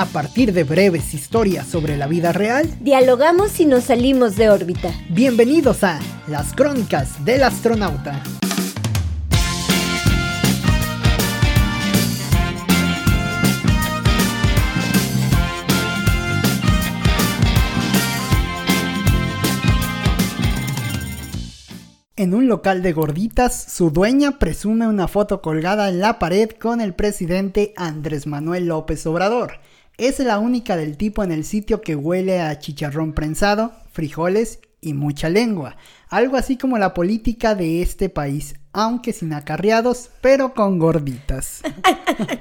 A partir de breves historias sobre la vida real, dialogamos y nos salimos de órbita. Bienvenidos a Las Crónicas del Astronauta. En un local de gorditas, su dueña presume una foto colgada en la pared con el presidente Andrés Manuel López Obrador. Es la única del tipo en el sitio que huele a chicharrón prensado, frijoles y mucha lengua. Algo así como la política de este país, aunque sin acarreados, pero con gorditas.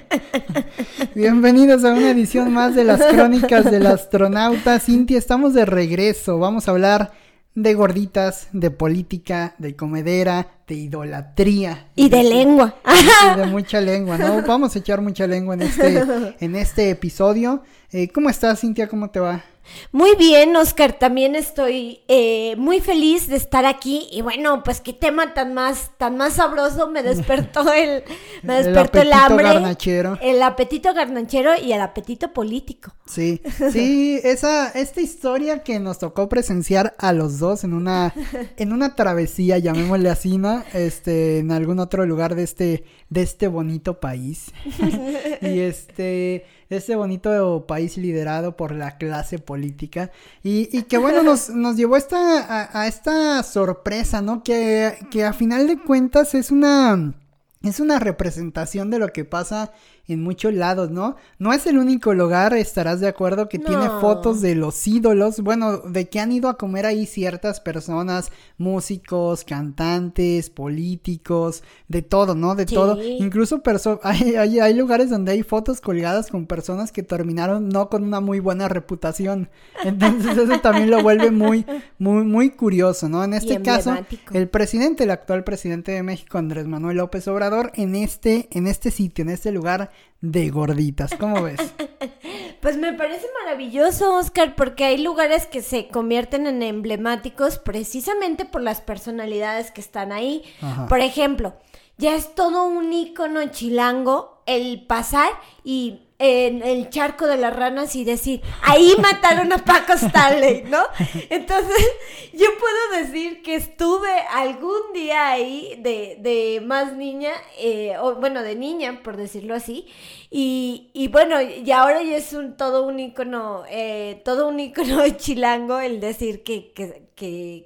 Bienvenidos a una edición más de las crónicas del astronauta. Cintia, estamos de regreso. Vamos a hablar de gorditas, de política, de comedera, de idolatría. Y de lengua. Y de mucha lengua, ¿no? Vamos a echar mucha lengua en este, en este episodio. Eh, ¿Cómo estás, Cintia? ¿Cómo te va? Muy bien, Oscar, también estoy eh, muy feliz de estar aquí y bueno, pues qué tema tan más, tan más sabroso me despertó el, me despertó el, hambre, garnachero. el apetito garnachero y el apetito político. Sí, sí, esa, esta historia que nos tocó presenciar a los dos en una, en una travesía, llamémosle así, ¿no? Este, en algún otro lugar de este, de este bonito país. y este este bonito país liderado por la clase política y, y que bueno nos, nos llevó esta, a, esta sorpresa, ¿no? Que, que a final de cuentas es una, es una representación de lo que pasa en muchos lados, ¿no? No es el único lugar, estarás de acuerdo, que tiene fotos de los ídolos, bueno, de que han ido a comer ahí ciertas personas, músicos, cantantes, políticos, de todo, ¿no? De todo. Incluso hay, hay, hay, lugares donde hay fotos colgadas con personas que terminaron no con una muy buena reputación. Entonces eso también lo vuelve muy, muy, muy curioso, ¿no? En este caso, el presidente, el actual presidente de México, Andrés Manuel López Obrador, en este, en este sitio, en este lugar, de gorditas. ¿Cómo ves? Pues me parece maravilloso, Oscar, porque hay lugares que se convierten en emblemáticos precisamente por las personalidades que están ahí. Por ejemplo, ya es todo un icono chilango el pasar y en el charco de las ranas y decir, ahí mataron a Paco Stanley, ¿no? Entonces, yo puedo decir que estuve algún día ahí de, de más niña, eh, o bueno, de niña, por decirlo así, y, y bueno, y ahora ya es un todo un icono, eh, todo un icono chilango el decir que, que,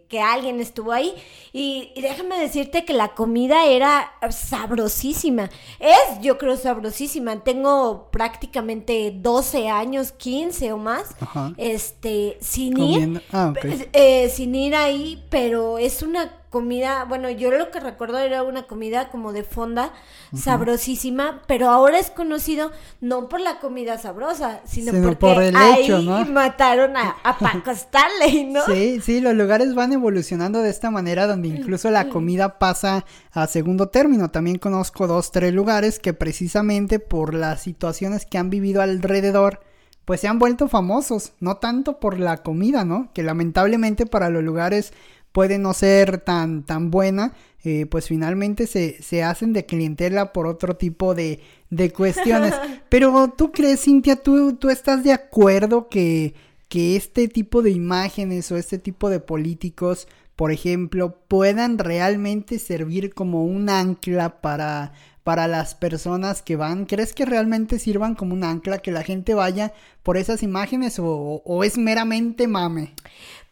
que, alguien estuvo ahí. Y, déjame decirte que la comida era sabrosísima. Es, yo creo, sabrosísima. Tengo prácticamente 12 años, 15 o más. Este, sin ir. Ah, eh, sin ir ahí, pero es una comida, bueno, yo lo que recuerdo era una comida como de fonda, sabrosísima, pero ahora es conocido no por la comida sabrosa, sino, porque por el hecho, ahí mataron a, a Paco Stanley, ¿no? Sí, sí, los lugares van evolucionando de esta manera donde incluso la comida pasa a segundo término. También conozco dos, tres lugares que precisamente por las situaciones que han vivido alrededor, pues se han vuelto famosos, no tanto por la comida, ¿no? Que lamentablemente para los lugares puede no ser tan, tan buena, eh, pues finalmente se, se, hacen de clientela por otro tipo de, de cuestiones. Pero tú crees, Cintia, tú, tú estás de acuerdo que, que este tipo de imágenes o este tipo de políticos, por ejemplo, puedan realmente servir como un ancla para para las personas que van? ¿Crees que realmente sirvan como un ancla, que la gente vaya por esas imágenes o, o es meramente mame?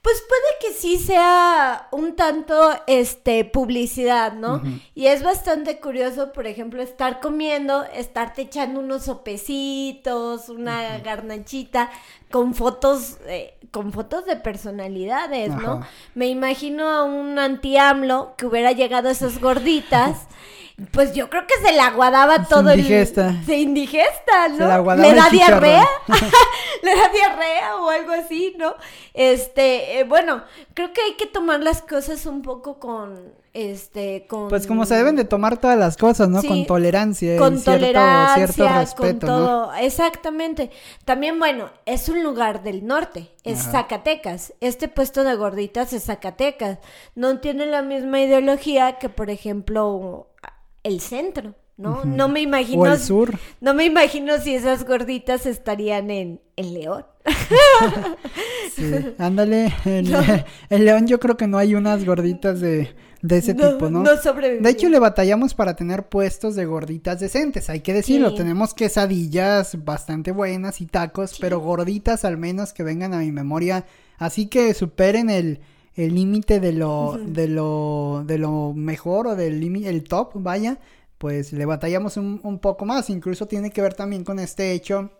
Pues puede que sí sea un tanto este publicidad, ¿no? Y es bastante curioso, por ejemplo, estar comiendo, estarte echando unos sopecitos, una garnachita con fotos eh, con fotos de personalidades, ¿no? Me imagino a un anti-AMLO que hubiera llegado a esas gorditas Pues yo creo que se la aguadaba todo indigesta. el... Se indigesta. ¿no? Se la aguadaba ¿Le da diarrea? ¿Le da diarrea o algo así, no? Este, eh, bueno, creo que hay que tomar las cosas un poco con, este, con... Pues como se deben de tomar todas las cosas, ¿no? con tolerancia. Con cierto, tolerancia, cierto respeto, con todo. Exactamente. También, bueno, es un lugar del norte, es Zacatecas. Este puesto de gorditas es Zacatecas. No tiene la misma ideología que, por ejemplo, el centro. ¿no? No me imagino. O el sur. No me imagino si esas gorditas estarían en, en León. sí, ándale. En, León yo creo que no hay unas gorditas de, de ese tipo, ¿no? No De hecho, le batallamos para tener puestos de gorditas decentes, hay que decirlo. Tenemos quesadillas bastante buenas y tacos, pero gorditas al menos que vengan a mi memoria. Así que superen el el límite de lo, de lo, de lo mejor o del límite, el top, vaya, pues le batallamos un, un, poco más. Incluso tiene que ver también con este hecho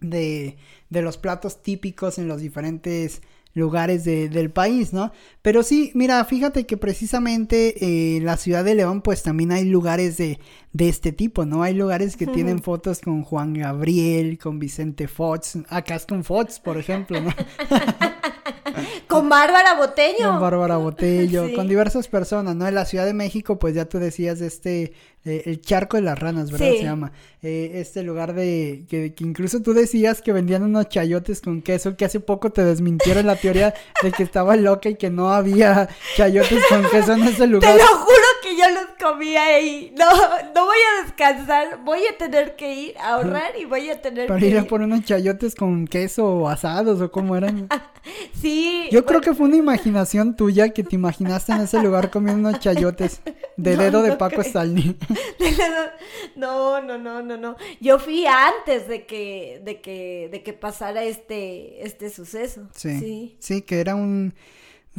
de, de los platos típicos en los diferentes lugares de, del país, ¿no? Pero sí, mira, fíjate que precisamente eh, la ciudad de León, pues también hay lugares de, de este tipo, ¿no? Hay lugares que tienen fotos con Juan Gabriel, con Vicente Fox, acá es con Fox, por ejemplo, ¿no? con Bárbara Botello. Con Bárbara Botello, con diversas personas, ¿no? En la Ciudad de México, pues ya tú decías de este eh, el charco de las ranas, ¿verdad? Se llama. Eh, este lugar de que, incluso tú decías que vendían unos chayotes con queso, que hace poco te desmintieron la teoría de que estaba loca y que no había chayotes con queso en ese lugar. Te lo juro que yo los comía ahí. No, no voy a descansar, voy a tener que ir a ahorrar y voy a tener Para ir a por unos chayotes con queso o asados o cómo eran. sí. Yo creo que fue una imaginación tuya que te imaginaste en ese lugar comiendo unos chayotes de dedo de Paco Stalny. no, no, no, no, no. Yo fui antes de que, de que, de que pasara este, este suceso. Sí, sí. que era un...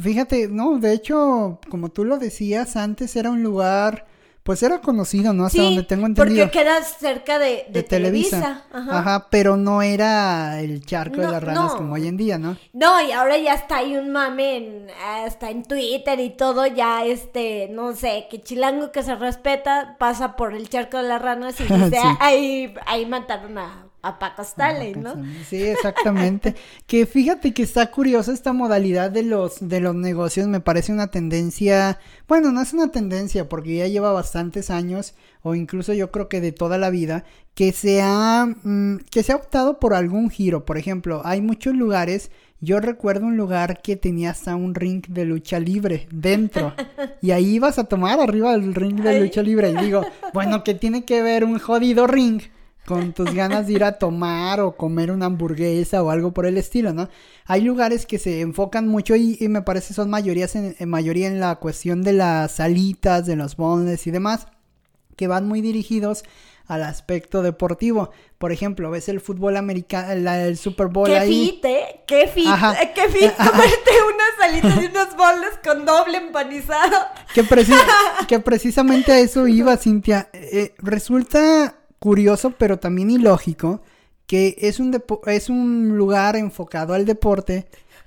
Fíjate, no, de hecho, como tú lo decías antes, era un lugar pues era conocido, ¿no? Hasta donde tengo entendido. Porque queda cerca de, de, Televisa. Ajá. pero no era el charco de las ranas como hoy en día, ¿no? No, y ahora ya está ahí un mame en, hasta en Twitter y todo, ya este, no sé, que chilango que se respeta pasa por el charco de las ranas y dice, ahí, ahí mataron a a Paco Stanley, ¿no? Sí, exactamente. que fíjate que está curiosa esta modalidad de los, de los negocios, me parece una tendencia, bueno, no es una tendencia porque ya lleva bastantes años, o incluso yo creo que de toda la vida, que se ha, mm, que se ha optado por algún giro. Por ejemplo, hay muchos lugares, yo recuerdo un lugar que tenía hasta un ring de lucha libre dentro. y ahí ibas a tomar arriba del ring de lucha libre. Y digo, bueno, ¿qué tiene que ver un jodido ring? Con tus ganas de ir a tomar o comer una hamburguesa o algo por el estilo, ¿no? Hay lugares que se enfocan mucho y, me parece son mayorías en, mayoría en la cuestión de las salitas, de los bondes y demás, que van muy dirigidos al aspecto deportivo. Por ejemplo, ves el fútbol americano, el Super Bowl ¿Qué ahí. Fit, ¿eh? Qué fit, eh, qué fit comerte unas salitas y unos boles con doble empanizado. Que, que precisamente a eso iba, Cintia. Eh, resulta curioso, pero también ilógico, que es un, es un lugar enfocado al deporte,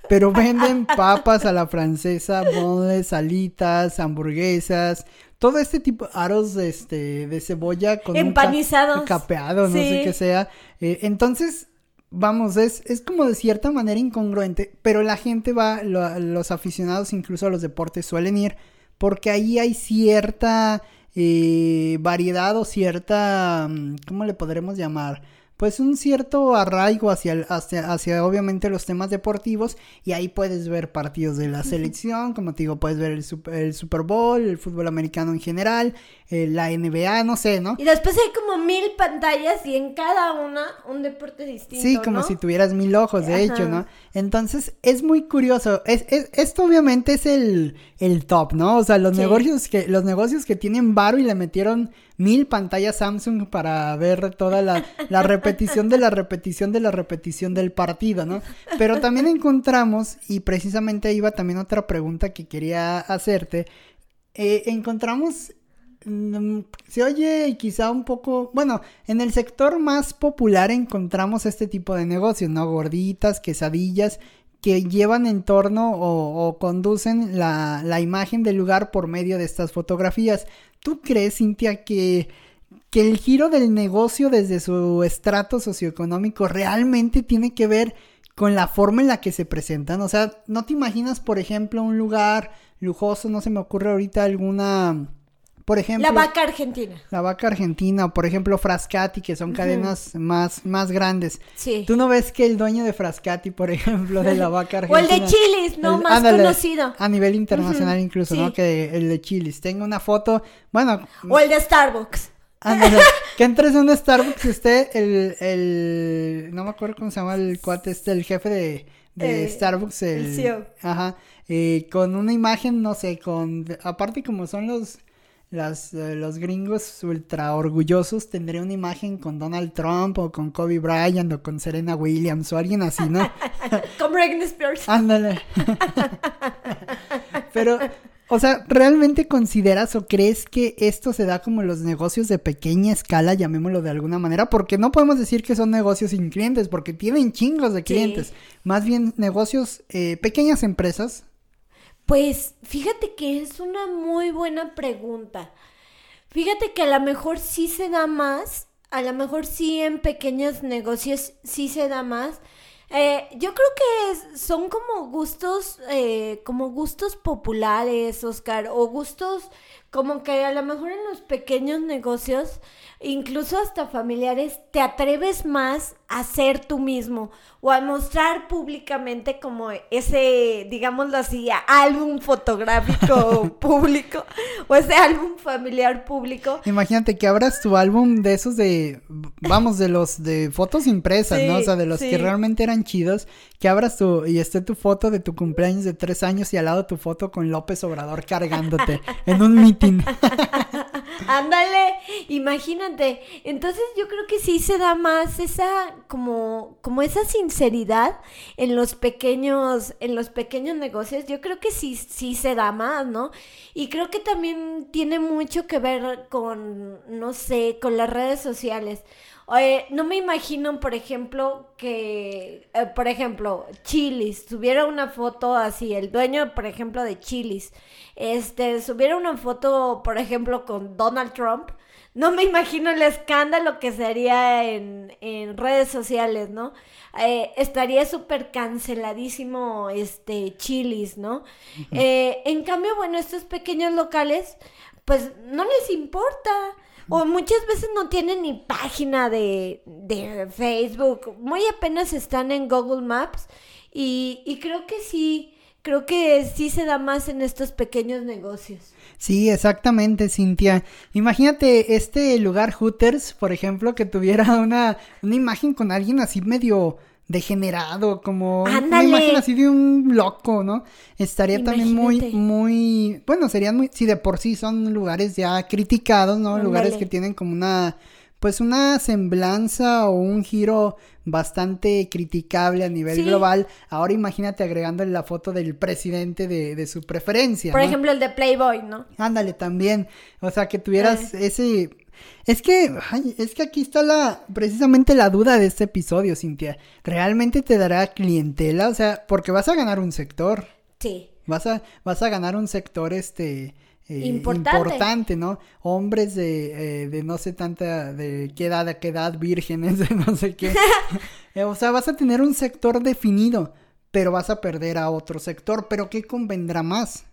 pero venden papas a la francesa, bonles, salitas, hamburguesas, todo este tipo, aros de, este, de cebolla con Empanizados. capeado, no sé qué sea. Eh, entonces, vamos, es, es como de cierta manera incongruente, pero la gente va, los aficionados incluso a los deportes suelen ir, porque ahí hay cierta eh, variedad o cierta, mm, ¿cómo le podremos llamar? pues un cierto arraigo hacia, hacia, hacia, obviamente los temas deportivos y ahí puedes ver partidos de la selección, como te digo, puedes ver el Super, el Super Bowl, el fútbol americano en general, eh, la NBA, no sé, ¿no? Y después hay como mil pantallas y en cada una un deporte distinto. Sí, como si tuvieras mil ojos, de hecho, ¿no? Entonces es muy curioso. Es, esto obviamente es el, el top, ¿no? O sea, los negocios que, los negocios que tienen varo y le metieron mil pantallas Samsung para ver toda la, la, repetición de la repetición de la repetición del partido, ¿no? Pero también encontramos, y precisamente iba también otra pregunta que quería hacerte, eh, encontramos, se oye quizá un poco, bueno, en el sector más popular encontramos este tipo de negocios, ¿no? Gorditas, quesadillas que llevan en torno o, o conducen la, la, imagen del lugar por medio de estas fotografías. ¿Tú crees, Cintia, que, que el giro del negocio desde su estrato socioeconómico realmente tiene que ver con la forma en la que se presentan? O sea, ¿no te imaginas, por ejemplo, un lugar lujoso? No se me ocurre ahorita alguna por ejemplo. La vaca argentina. La vaca argentina, o por ejemplo Frascati, que son cadenas más, más grandes. Sí. Tú no ves que el dueño de Frascati, por ejemplo, de la vaca argentina. o el de Chilis, no más conocido. A nivel internacional incluso, ¿no? Que el de Chilis. Tengo una foto, bueno. O el de Starbucks. que entres en un Starbucks y esté el, el, no me acuerdo cómo se llama el cuate este, el jefe de, de eh, Starbucks, el, CEO. Ajá, eh, con una imagen, no sé, con, aparte como son los, las, eh, los gringos ultra orgullosos, tendría una imagen con Donald Trump o con Kobe Bryant o con Serena Williams o alguien así, ¿no? con Britney Spears. Ándale. Pero o sea, ¿realmente consideras o crees que esto se da como los negocios de pequeña escala, llamémoslo de alguna manera? Porque no podemos decir que son negocios sin clientes, porque tienen chingos de clientes. Más bien negocios, eh, pequeñas empresas. Pues fíjate que es una muy buena pregunta. Fíjate que a lo mejor sí se da más, a lo mejor sí en pequeños negocios sí se da más, eh, yo creo que son como gustos, eh, como gustos populares, Oscar, o gustos como que a lo mejor en los pequeños negocios incluso hasta familiares, te atreves más a ser tú mismo o a mostrar públicamente como ese, digámoslo así, álbum fotográfico público o ese álbum familiar público. Imagínate que abras tu álbum de esos de, vamos, de los de fotos impresas, ¿no? O sea, de los que realmente eran chidos, que abras tu y esté tu foto de tu cumpleaños de tres años y al lado tu foto con López Obrador cargándote en un meeting. Ándale, imagínate. Entonces yo creo que sí se da más esa como como esa sinceridad en los pequeños en los pequeños negocios. Yo creo que sí sí se da más, ¿no? Y creo que también tiene mucho que ver con no sé, con las redes sociales. No me imagino, por ejemplo, que, eh, por ejemplo, Chilis, tuviera una foto así, el dueño, por ejemplo, de Chilis, este, subiera una foto, por ejemplo, con Donald Trump, no me imagino el escándalo que sería en, en redes sociales, ¿no? Eh, estaría súper canceladísimo este Chilis, ¿no? Eh, en cambio, bueno, estos pequeños locales, pues no les importa. O muchas veces no tienen ni página de, de Facebook. Muy apenas están en Google Maps. Y, y creo que sí, creo que sí se da más en estos pequeños negocios. Sí, exactamente, Cintia. Imagínate este lugar Hooters, por ejemplo, que tuviera una, una imagen con alguien así medio degenerado, como una imagen así de un loco, ¿no? Estaría también muy, muy, bueno, serían muy, si de por sí son lugares ya criticados, ¿no? Lugares que tienen como una, pues una semblanza o un giro bastante criticable a nivel global. Ahora imagínate agregándole la foto del presidente de, de su preferencia. Por ejemplo, el de Playboy, ¿no? Ándale, también. O sea, que tuvieras eh. ese es que, es que aquí está la, precisamente la duda de este episodio, Cintia. ¿Realmente te dará clientela? O sea, porque vas a ganar un sector. Sí. Vas a, vas a ganar un sector, este, eh, importante. ¿no? Hombres de, eh, de no sé tanta, de qué edad, a qué edad, vírgenes, de no sé qué. Eh, o sea, vas a tener un sector definido, pero vas a perder a otro sector. ¿Pero qué convendrá más?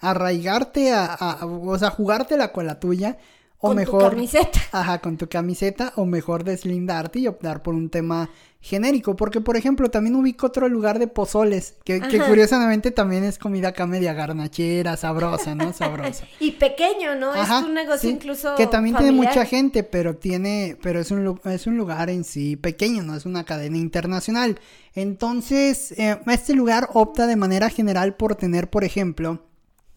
Arraigarte a, a o sea, jugártela con la tuya o con mejor, tu camiseta. Ajá, con tu camiseta. O mejor deslindarte y optar por un tema genérico. Porque, por ejemplo, también ubico otro lugar de pozoles. Que, curiosamente también es comida acá media garnachera, sabrosa, ¿no? Sabrosa. y pequeño, ¿no? es un negocio incluso. Que también tiene mucha gente, pero tiene. Pero es un, es un lugar en sí pequeño, no es una cadena internacional. Entonces, eh, este lugar opta de manera general por tener, por ejemplo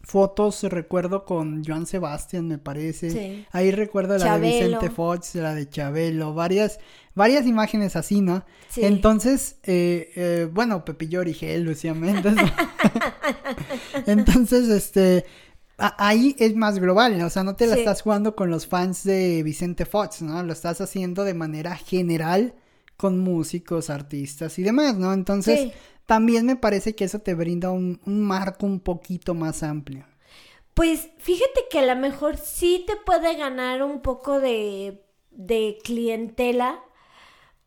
fotos, recuerdo con Joan Sebastián, me parece. Ahí recuerdo la de Vicente Fox, la de Chabelo, varias, varias imágenes así, ¿no? Entonces, eh, eh, bueno, Pepillo Origel, Lucía Méndez. Entonces, este, ahí es más global, o sea, no te la estás jugando con los fans de Vicente Fox, ¿no? Lo estás haciendo de manera general con músicos, artistas y demás, ¿no? Entonces, también me parece que eso te brinda un, marco un poquito más amplio. Pues fíjate que a lo mejor sí te puede ganar un poco de, de clientela,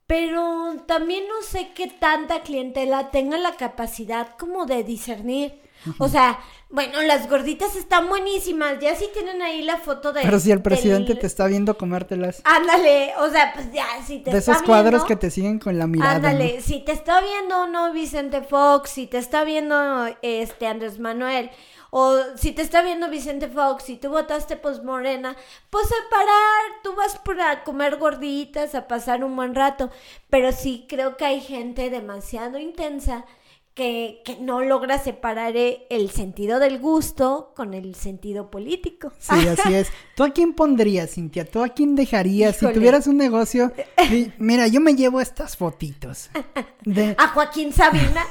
pero también no sé qué tanta clientela tenga la capacidad como de discernir. O sea, bueno, las gorditas están buenísimas. Ya sí tienen ahí la foto de. Pero si el presidente te está viendo comértelas. Ándale, o sea, pues ya, si te De esos cuadros que te siguen con la mirada. Ándale, si te está viendo no Vicente Fox, si te está viendo este Andrés Manuel, o si te está viendo Vicente Fox y tú votaste pues Morena, pues a parar, tú vas para comer gorditas, a pasar un buen rato. Pero sí creo que hay gente demasiado intensa que, que, no logra separar eh, el sentido del gusto con el sentido político. Sí, así es. ¿Tú a quién pondrías, Cintia? ¿Tú a quién dejarías? Si tuvieras un negocio, mira, yo me llevo estas fotitos. De... A Joaquín Sabina.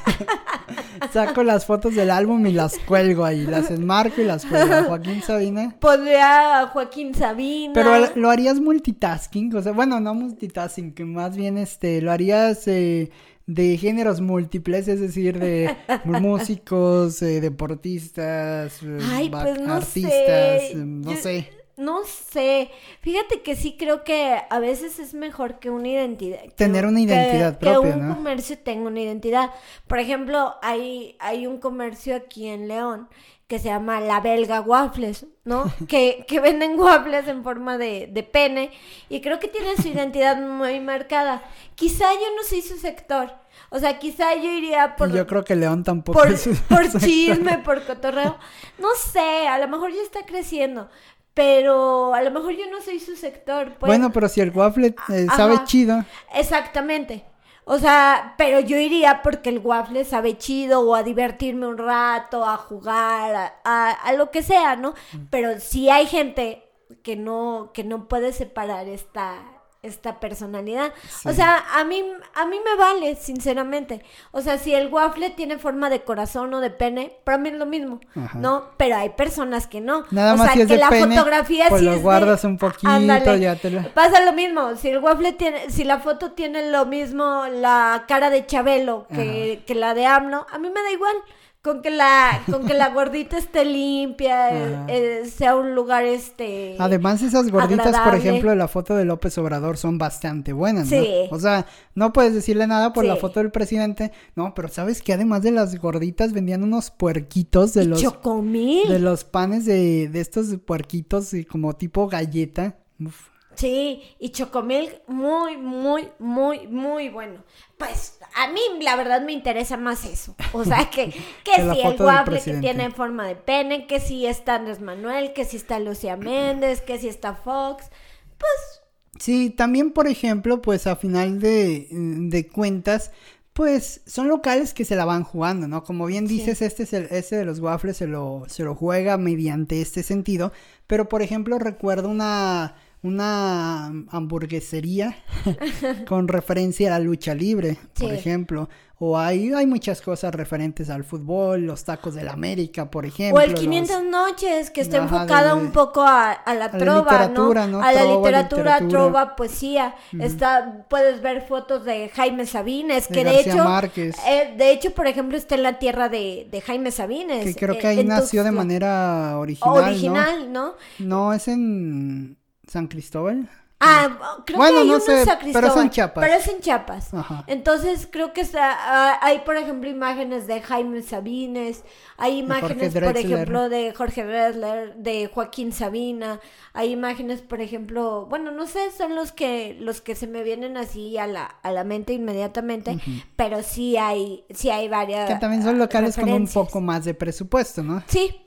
Saco las fotos del álbum y las cuelgo ahí, las enmarco y las cuelgo. A Joaquín Sabina. Pondría a Joaquín Sabina. Pero lo harías multitasking, o sea, bueno, no multitasking, que más bien este, lo harías... Eh, de géneros múltiples, es decir, de músicos, eh, deportistas, pues no artistas, sé. no sé. No sé, fíjate que sí creo que a veces es mejor que una identidad. Tener una identidad propia, que un comercio tenga una identidad. Por ejemplo, hay, hay un comercio aquí en León que se llama La Belga Waffles, ¿no? que, que venden waffles en forma de, de, pene y creo que tiene su identidad muy marcada. Quizá yo no soy su sector. O sea, quizá yo iría por... Yo creo que León tampoco por, es Por chisme, por cotorreo. No sé, a lo mejor ya está creciendo. Pero a lo mejor yo no soy su sector. Pues. Bueno, pero si el waffle eh, sabe chido. Exactamente. O sea, pero yo iría porque el waffle sabe chido o a divertirme un rato, a jugar, a, a, lo que sea, ¿no? Pero si hay gente que no, que no puede separar esta, esta personalidad. O sea, a mí, a mí me vale, sinceramente. O sea, si el waffle tiene forma de corazón o de pene, para mí es lo mismo, ¿no? Pero hay personas que no. Nada o más sea, si es que de la pene, fotografía pues sí lo es guardas de... un poquito, Ándale. ya te lo... Pasa lo mismo, si el waffle tiene, si la foto tiene lo mismo, la cara de Chabelo que, que la de AMLO, a mí me da igual con que la con que la gordita esté limpia eh, sea un lugar este además esas gorditas agradable. por ejemplo de la foto de López Obrador son bastante buenas Sí. ¿no? o sea no puedes decirle nada por la foto del presidente no pero sabes que además de las gorditas vendían unos puerquitos de los chocomil. de los panes de, de estos puerquitos y como tipo galleta Uf. Sí, y chocomilk muy, muy, muy, muy bueno. Pues a mí la verdad me interesa más eso. O sea, que, que, si el waffle que tiene forma de pene, que si está Andrés Manuel, que si está Lucía Méndez, que si está Fox. Pues Sí, también, por ejemplo, pues a final de, de cuentas, pues son locales que se la van jugando, ¿no? Como bien Sí. dices, este, es el, este de los waffles se lo, se lo juega mediante este sentido, pero por ejemplo recuerdo una, una hamburguesería con referencia a la lucha libre, por ejemplo, o hay, hay muchas cosas referentes al fútbol, los tacos de la América, por ejemplo. O el los- 500 noches, que está Ajá, enfocada de- un poco a, a la a la trova, literatura, ¿no? ¿no? A la Trova, literatura, literatura. trova, poesía. Está, puedes ver fotos de Jaime Sabines, De que de, hecho, Márquez. eh, de hecho, por ejemplo, está en la tierra de, de Jaime Sabines. que creo eh, que ahí en nació de manera original, ¿no? original, ¿no? No, es en San Cristóbal. Ah, creo Bueno, que hay no uno sé, en San pero es en Cristóbal, Chiapas. Pero es en Chiapas. Ajá. Entonces creo que está, ah, hay, por ejemplo, imágenes de Jaime Sabines, hay imágenes, por ejemplo, de Jorge Drexler, de Joaquín Sabina, hay imágenes, por ejemplo, bueno, no sé, son los que los que se me vienen así a la, a la mente inmediatamente, pero sí hay, sí hay varias. Que también son locales con un poco más de presupuesto, ¿no? Sí,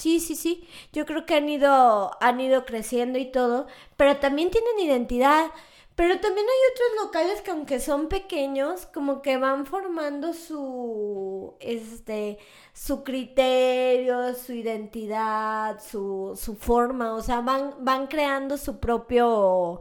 sí, sí, sí. Yo creo que han ido, han ido creciendo y todo, pero también tienen identidad. Pero también hay otros locales que aunque son pequeños, como que van formando su, este, su criterio, su identidad, su, su forma, o sea, van, van creando su propio,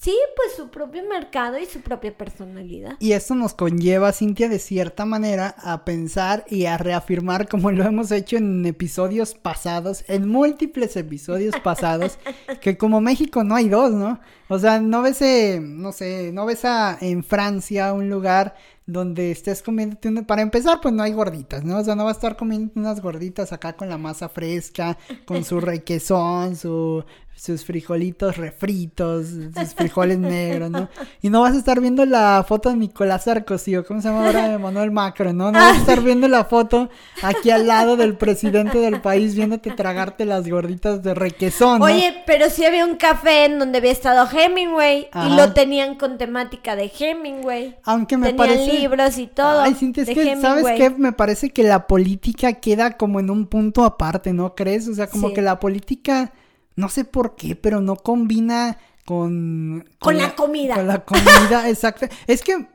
sí, pues su propio mercado y su propia personalidad. Y esto nos conlleva, Cintia, de cierta manera a pensar y a reafirmar, como lo hemos hecho en episodios pasados, en múltiples episodios pasados, que como México no hay dos, ¿no? O sea, no ves, eh, no sé, no ves a, en Francia un lugar donde estés comiéndote una... Para empezar, pues no hay gorditas, ¿no? O sea, no va a estar comiendo unas gorditas acá con la masa fresca, con su requesón, su sus frijolitos refritos, sus frijoles negros, ¿no? Y no vas a estar viendo la foto de Nicolás Sarkozy, o ¿cómo se llama ahora? Manuel Macron, ¿no? No vas a estar viendo la foto aquí al lado del presidente del país viéndote tragarte las gorditas de requesón, ¿no? Oye, pero sí había un café en donde había estado Hemingway y lo tenían con temática de Hemingway. Aunque me Tenían parece... libros y todo. Ay, Cintia, es de que, ¿sabes qué? Me parece que la política queda como en un punto aparte, ¿no crees? O sea, como Sí. que la política, no sé por qué, pero no combina con... Con la comida. Con la comida, exacto. Es que,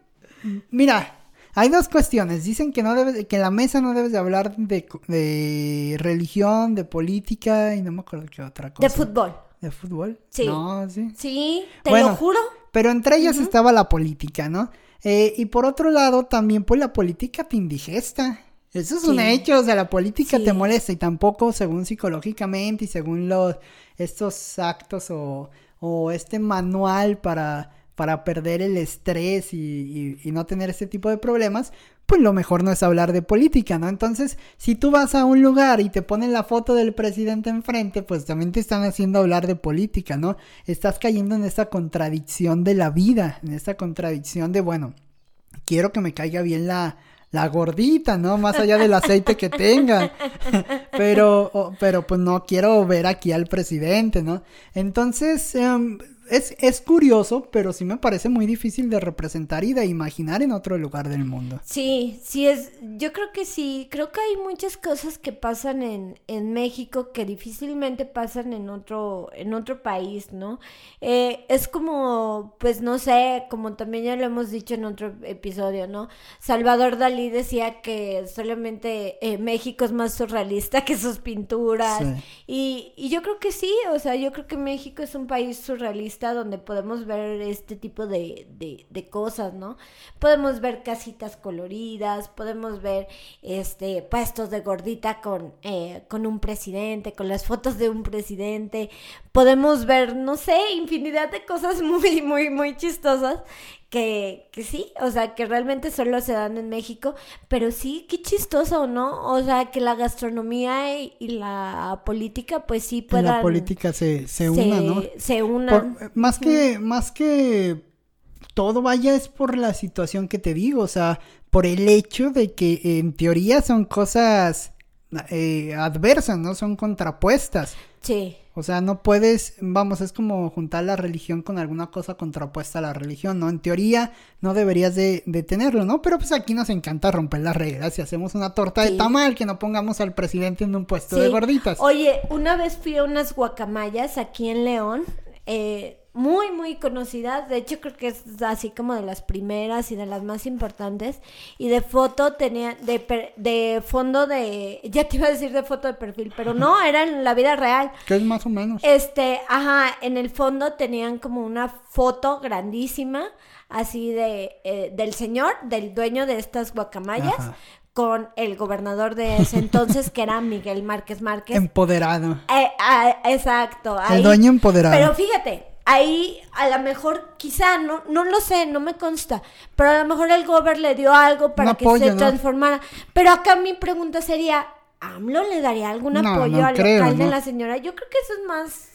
mira, hay dos cuestiones. Dicen que no debes, que en la mesa no debes de hablar de, de religión, de política y no me acuerdo qué otra cosa. De fútbol. ¿De fútbol? Sí. No, sí. Sí, te Bueno, lo juro. Pero entre ellas estaba la política, ¿no? Eh, y por otro lado, también pues la política te indigesta. Eso es un hecho, o sea, la política Sí. te molesta y tampoco según psicológicamente y según los estos actos o, o este manual para, para perder el estrés y, y- y no tener este tipo de problemas, pues lo mejor no es hablar de política, ¿no? Entonces, si tú vas a un lugar y te ponen la foto del presidente enfrente, pues también te están haciendo hablar de política, ¿no? Estás cayendo en esta contradicción de la vida, en esta contradicción de, bueno, quiero que me caiga bien la, la gordita, ¿no? Más allá del aceite que tenga. pero, pero pues no quiero ver aquí al presidente, ¿no? Entonces, em, es, es curioso, pero sí me parece muy difícil de representar y de imaginar en otro lugar del mundo. Sí, sí es, yo creo que sí, creo que hay muchas cosas que pasan en, en México que difícilmente pasan en otro, en otro país, ¿no? Eh, es como, pues no sé, como también ya lo hemos dicho en otro episodio, ¿no? Salvador Dalí decía que solamente eh, México es más surrealista que sus pinturas. Sí. Y, y yo creo que sí, o sea, yo creo que México es un país surrealista donde podemos ver este tipo de, de, cosas, ¿no? Podemos ver casitas coloridas, podemos ver este puestos de gordita con, eh, con un presidente, con las fotos de un presidente, podemos ver, no sé, infinidad de cosas muy, muy, muy chistosas que, que sí, o sea, que realmente solo se dan en México, pero sí, qué chistoso, ¿no? O sea, que la gastronomía y, y la política, pues sí puedan... la política se, se una, ¿no? Se unan. Por- más que, más que todo vaya es por la situación que te digo, o sea, por el hecho de que en teoría son cosas eh, adversas, ¿no? Son contrapuestas. Sí. O sea, no puedes, vamos, es como juntar la religión con alguna cosa contrapuesta a la religión, ¿no? En teoría no deberías de, de tenerlo, ¿no? Pero pues aquí nos encanta romper las reglas y hacemos una torta de Sí. tamal que no pongamos al presidente en un puesto Sí. de gorditas. Oye, una vez fui a unas guacamayas aquí en León, eh, muy, muy conocidas. De hecho, creo que es así como de las primeras y de las más importantes. Y de foto tenía, de, per- de fondo de, ya te iba a decir de foto de perfil, pero no, era en la vida real. Que es más o menos. Este, ajá, en el fondo tenían como una foto grandísima, así de, eh, del señor, del dueño de estas guacamayas, Ajá. con el gobernador de ese entonces, que era Miguel Márquez Márquez. Empoderado. Eh, ah, exacto. El dueño empoderado. Pero fíjate, ahí a lo mejor, quizá, no, no lo sé, no me consta, pero a lo mejor el gober le dio algo para que apoyo, se ¿no? transformara. Pero acá mi pregunta sería, ¿AMLO le daría algún apoyo al creo, local de la señora? Yo creo que eso es más,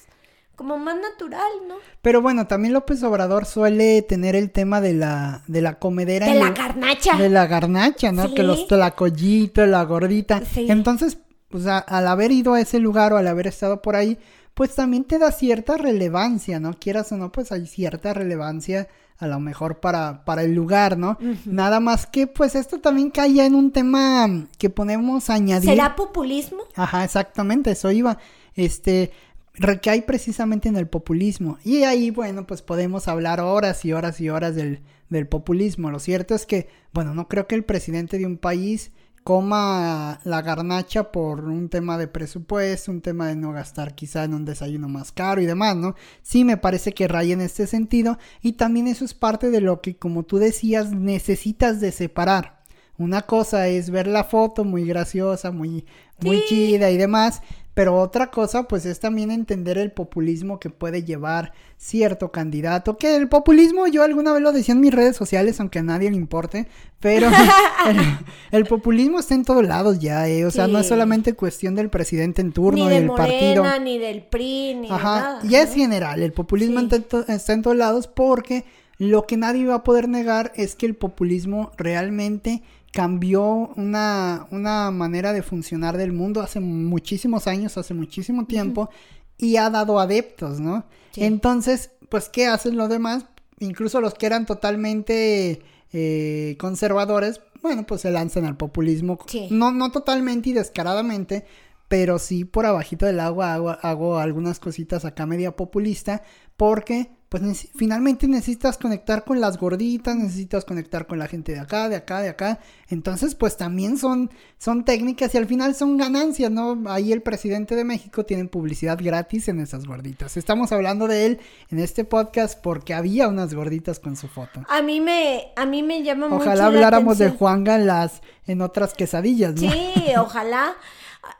como más natural, ¿no? Pero bueno, también López Obrador suele tener el tema de la, de la comedera. De la carnacha. De la garnacha, ¿no? Sí. Que los tlacoyitos, la gordita. Sí. Entonces, o sea, al haber ido a ese lugar o al haber estado por ahí, pues también te da cierta relevancia, ¿no? Quieras o no, pues hay cierta relevancia a lo mejor para, para el lugar, ¿no? Nada más que, pues esto también cae ya en un tema que podemos añadir. ¿Será populismo? Ajá, exactamente, eso iba. Este recae precisamente en el populismo. Y ahí, bueno, pues podemos hablar horas y horas y horas del, del populismo. Lo cierto es que, bueno, no creo que el presidente de un país coma la garnacha por un tema de presupuesto, un tema de no gastar quizá en un desayuno más caro y demás, ¿no? Sí me parece que raya en este sentido y también eso es parte de lo que, como tú decías, necesitas de separar. Una cosa es ver la foto muy graciosa, muy, muy Sí. chida y demás, Pero otra cosa, pues es también entender el populismo que puede llevar cierto candidato. Que el populismo, yo alguna vez lo decía en mis redes sociales, aunque a nadie le importe, pero el, populismo está en todos lados ya, ¿eh? O sea, no es solamente cuestión del presidente en turno ni del Morena, partido. Ni del PRI, ni Ajá, de nada. ya es general. El populismo está en todos lados porque lo que nadie va a poder negar es que el populismo realmente cambió una, una manera de funcionar del mundo hace muchísimos años, hace muchísimo tiempo, y ha dado adeptos, ¿no? Entonces, pues, ¿qué hacen los demás? Incluso los que eran totalmente eh, conservadores, bueno, pues se lanzan al populismo. No, no totalmente y descaradamente, pero sí por abajito del agua hago, hago algunas cositas acá media populista, porque pues finalmente necesitas conectar con las gorditas, necesitas conectar con la gente de acá, de acá, de acá. Entonces, pues también son, son técnicas y al final son ganancias, ¿no? Ahí el presidente de México tiene publicidad gratis en esas gorditas. Estamos hablando de él en este podcast porque había unas gorditas con su foto. A mí me, a mí me llama mucho Ojalá habláramos de Juanga en las, en otras quesadillas, ¿no? Sí, ojalá.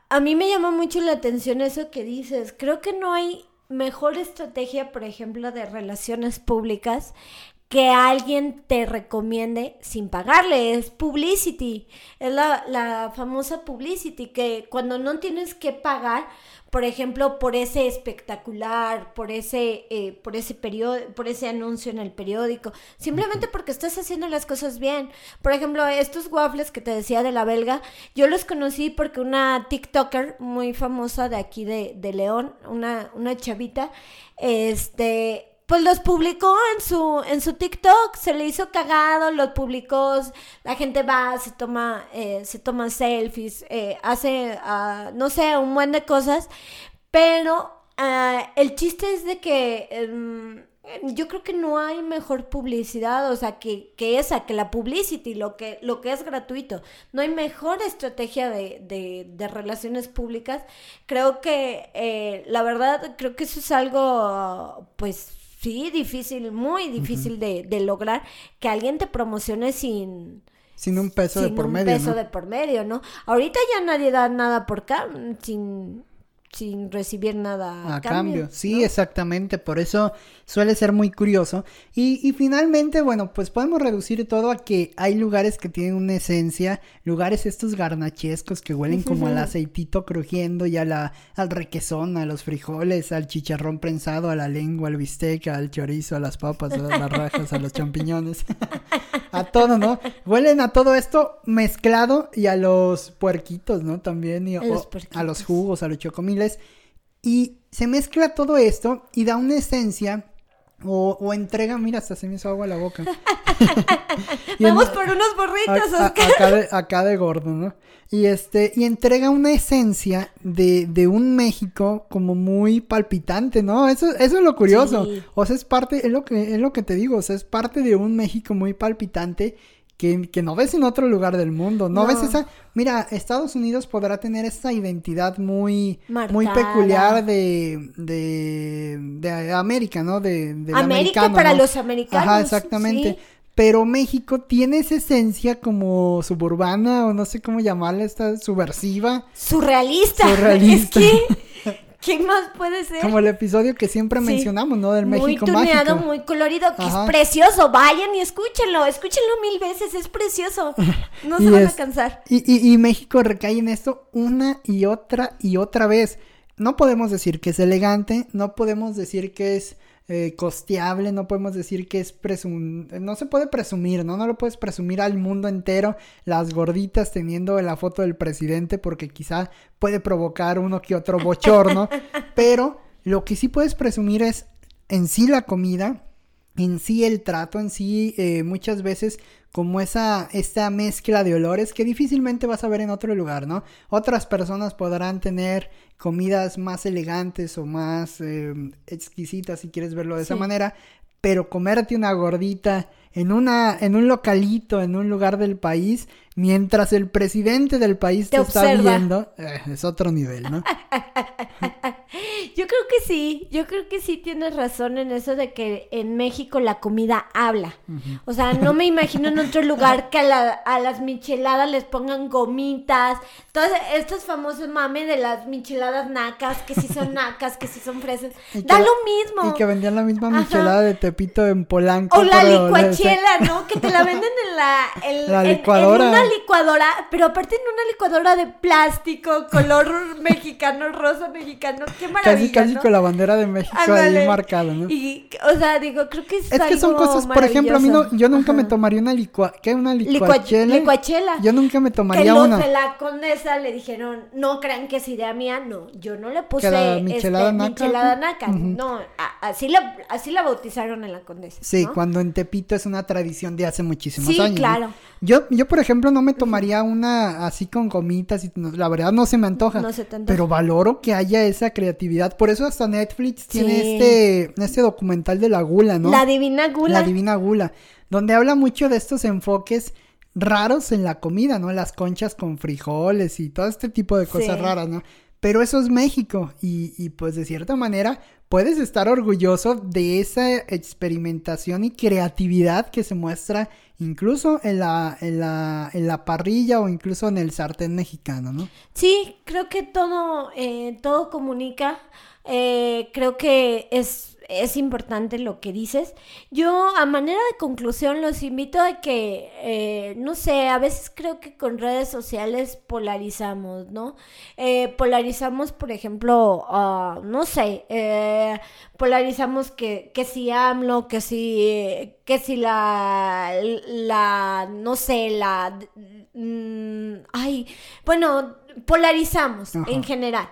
A mí me llama mucho la atención eso que dices. Creo que no hay mejor estrategia, por ejemplo, de relaciones públicas que alguien te recomiende sin pagarle, es publicity, es la, la famosa publicity, que cuando no tienes que pagar, por ejemplo, por ese espectacular, por ese, eh, por ese periodo, por ese anuncio en el periódico, simplemente porque estás haciendo las cosas bien. Por ejemplo, estos waffles que te decía de la belga, yo los conocí porque una TikToker muy famosa de aquí de, de León, una, una chavita, este, pues los publicó en su, en su TikTok, se le hizo cagado, los publicó, la gente va, se toma, eh, se toma selfies, eh, hace, uh, no sé, un buen de cosas, pero uh, el chiste es de que um, yo creo que no hay mejor publicidad, o sea, que, que, esa, que la publicity, lo que, lo que es gratuito. No hay mejor estrategia de, de, de relaciones públicas. Creo que, eh, la verdad, creo que eso es algo, pues, sí, difícil, muy difícil de, de, lograr que alguien te promocione sin... Sin un peso de por un medio. peso de por medio, ¿no? Ahorita ya nadie da nada por acá, sin sin recibir nada a, cambio. Sí, exactamente, por eso suele ser muy curioso. Y, y, finalmente, bueno, pues podemos reducir todo a que hay lugares que tienen una esencia, lugares estos garnachescos que huelen como al aceitito crujiendo y a la, al requesón, a los frijoles, al chicharrón prensado, a la lengua, al bistec, al chorizo, a las papas, a las rajas, a los champiñones, a todo, ¿no? Huelen a todo esto mezclado y a los puerquitos, ¿no? También, y, o, a los jugos, a los chocomiles y se mezcla todo esto y da una esencia o, o, entrega, mira, hasta se me hizo agua a la boca. Vamos por unos burritos, a, acá, de, acá, de, gordo, ¿no? Y este, y entrega una esencia de, de un México como muy palpitante, ¿no? Eso, eso es lo curioso. Sí. O sea, es parte, es lo que, es lo que te digo, o sea, es parte de un México muy palpitante que, que, no ves en otro lugar del mundo. No, no, ves esa. Mira, Estados Unidos podrá tener esta identidad muy, muy peculiar de, de, de América, ¿no? De, de América para ¿no? los americanos. Ajá, exactamente. Sí. Pero México tiene esa esencia como suburbana o no sé cómo llamarla, esta subversiva. Surrealista. Surrealista. Es que ¿Qué más puede ser? Como el episodio que siempre sí. mencionamos, ¿no? Del muy México tuneado, mágico. muy colorido, que Ajá. es precioso. Vayan y escúchenlo, escúchenlo mil veces, es precioso. No se van es, a cansar. Y, y, y México recae en esto una y otra y otra vez. No podemos decir que es elegante, no podemos decir que es eh, costeable, no podemos decir que es presum... no se puede presumir, ¿no? No lo puedes presumir al mundo entero las gorditas teniendo la foto del presidente porque quizá puede provocar uno que otro bochorno, pero lo que sí puedes presumir es en sí la comida, en sí el trato, en sí eh, muchas veces como esa esta mezcla de olores que difícilmente vas a ver en otro lugar, ¿no? Otras personas podrán tener comidas más elegantes o más eh, exquisitas si quieres verlo de sí. esa manera, pero comerte una gordita en una en un localito, en un lugar del país, mientras el presidente del país te, te está viendo, eh, es otro nivel, ¿no? Yo creo que sí, yo creo que sí tienes razón en eso de que en México la comida habla. O sea, no me imagino en otro lugar que a, las micheladas les pongan gomitas, todos estos famosos mames de las micheladas nacas, que si son nacas, que si son fresas. Da lo mismo. Y que vendían la misma michelada de Tepito en Polanco. O la licuachela, ¿no? Que te la venden en la, licuadora. En, una licuadora, pero aparte en una licuadora de plástico, color mexicano, rosa mexicano. Qué maravilla. Casi, casi con la bandera de México ahí marcada, ¿no? Y, o sea, digo, creo que es Es que son cosas, por ejemplo, a mí no, yo nunca me tomaría una licua, ¿qué? Una licuachela. licuachela. Yo nunca me tomaría una. Que los de la condesa le dijeron, no crean que es idea mía, no, yo no le puse la michelada este, naca. Michelada naca. No, así la, así la bautizaron en la condesa. Sí, cuando en Tepito es una tradición de hace muchísimos sí, años. claro. Yo, yo, por ejemplo, no me tomaría una así con gomitas y la verdad no se me antoja. No se te Pero valoro que haya esa creatividad. Por eso hasta Netflix tiene este, este documental de la gula, ¿no? La divina gula. La divina gula. Donde habla mucho de estos enfoques raros en la comida, ¿no? Las conchas con frijoles y todo este tipo de cosas raras, ¿no? Pero eso es México y, y pues de cierta manera puedes estar orgulloso de esa experimentación y creatividad que se muestra incluso en la, en la, en la parrilla o incluso en el sartén mexicano, ¿no? Sí, creo que todo, eh, todo comunica. Eh, creo que es es importante lo que dices. Yo, a manera de conclusión, los invito a que, eh, no sé, a veces creo que con redes sociales polarizamos, ¿no? Eh, polarizamos, por ejemplo, uh, no sé, eh, polarizamos que, que si AMLO, que si, que si la, la, no sé, la, mm, ay, bueno, polarizamos en general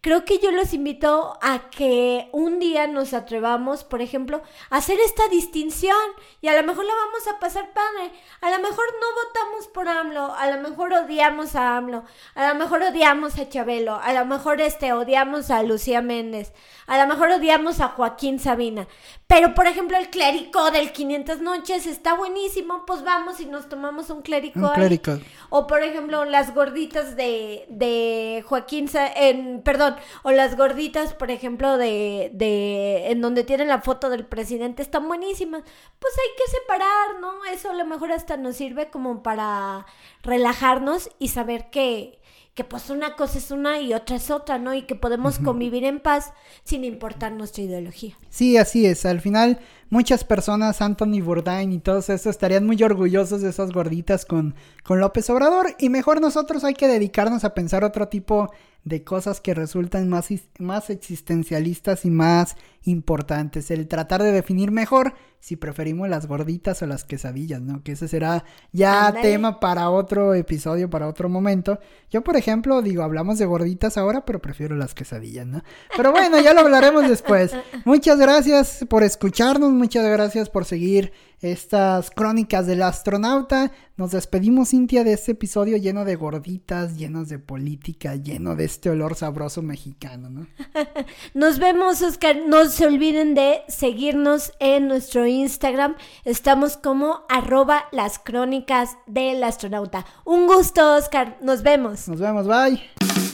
creo que yo los invito a que un día nos atrevamos, por ejemplo, a hacer esta distinción y a lo mejor la vamos a pasar padre. A lo mejor no votamos por AMLO, a lo mejor odiamos a AMLO, a lo mejor odiamos a Chabelo, a lo mejor este odiamos a Lucía Méndez, a lo mejor odiamos a Joaquín Sabina. Pero por ejemplo, el clérico del 500 noches está buenísimo, pues vamos y nos tomamos un clérico. Un clérico. O por ejemplo, las gorditas de, de Joaquín, en, perdón, o las gorditas, por ejemplo, de, de, en donde tienen la foto del presidente, están buenísimas. Pues hay que separar, ¿no? Eso a lo mejor hasta nos sirve como para relajarnos y saber que, que pues una cosa es una y otra es otra, ¿no? Y que podemos convivir en paz sin importar nuestra ideología. Sí, así es. Al final, muchas personas, Anthony Bourdain y todos esos, estarían muy orgullosos de esas gorditas con, con López Obrador. Y mejor nosotros hay que dedicarnos a pensar otro tipo de cosas que resultan más, más existencialistas y más importantes. El tratar de definir mejor si preferimos las gorditas o las quesadillas, ¿no? Que ese será ya tema para otro episodio, para otro momento. Yo, por ejemplo, digo, hablamos de gorditas ahora, pero prefiero las quesadillas, ¿no? Pero bueno, ya lo hablaremos después. Muchas gracias por escucharnos, muchas gracias por seguir estas crónicas del astronauta. Nos despedimos, Cintia, de este episodio lleno de gorditas, llenos de política, lleno de este olor sabroso mexicano, ¿no? Nos vemos, Oscar. No se olviden de seguirnos en nuestro Instagram. Estamos como arroba las crónicas del astronauta. Un gusto, Oscar. Nos vemos. Nos vemos, bye.